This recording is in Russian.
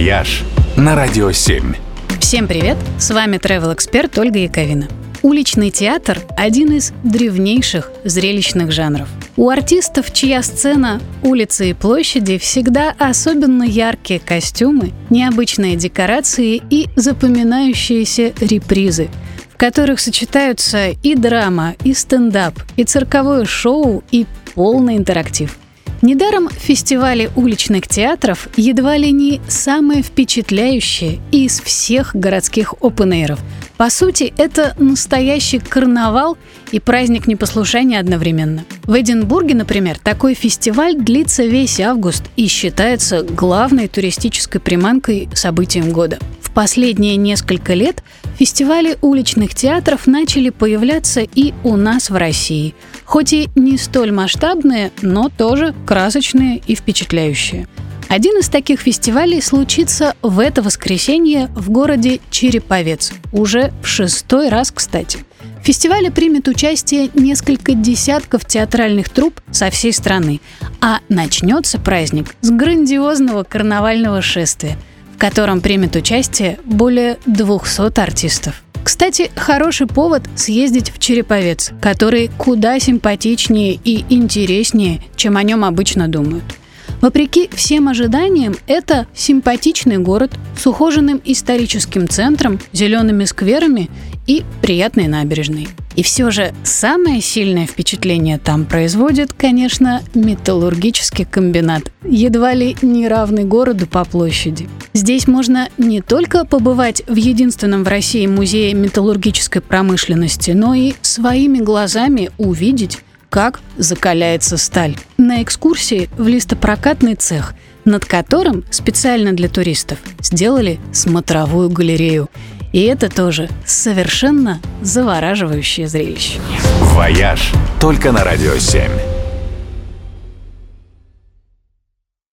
«Вояж» на Радио 7. Всем привет! С вами travel эксперт Ольга Яковина. Уличный театр – один из древнейших зрелищных жанров. У артистов, чья сцена, улицы и площади, всегда особенно яркие костюмы, необычные декорации и запоминающиеся репризы, в которых сочетаются и драма, и стендап, и цирковое шоу, и полный интерактив – Недаром фестивали уличных театров едва ли не самые впечатляющие из всех городских опенэйров. По сути, это настоящий карнавал и праздник непослушания одновременно. В Эдинбурге, например, такой фестиваль длится весь август и считается главной туристической приманкой событием года. В последние несколько лет фестивали уличных театров начали появляться и у нас в России – хоть и не столь масштабные, но тоже красочные и впечатляющие. Один из таких фестивалей случится в это воскресенье в городе Череповец. Уже в шестой раз, кстати. В фестивале примет участие несколько десятков театральных труп со всей страны. А начнется праздник с грандиозного карнавального шествия, в котором примет участие более 200 артистов. Кстати, хороший повод съездить в Череповец, который куда симпатичнее и интереснее, чем о нем обычно думают. Вопреки всем ожиданиям, это симпатичный город с ухоженным историческим центром, зелеными скверами и приятной набережной. И все же самое сильное впечатление там производит, конечно, металлургический комбинат, едва ли не равный городу по площади. Здесь можно не только побывать в единственном в России музее металлургической промышленности, но и своими глазами увидеть, как закаляется сталь. На экскурсии в листопрокатный цех, над которым специально для туристов сделали смотровую галерею. И это тоже совершенно завораживающее зрелище. «Вояж» только на «Радио 7».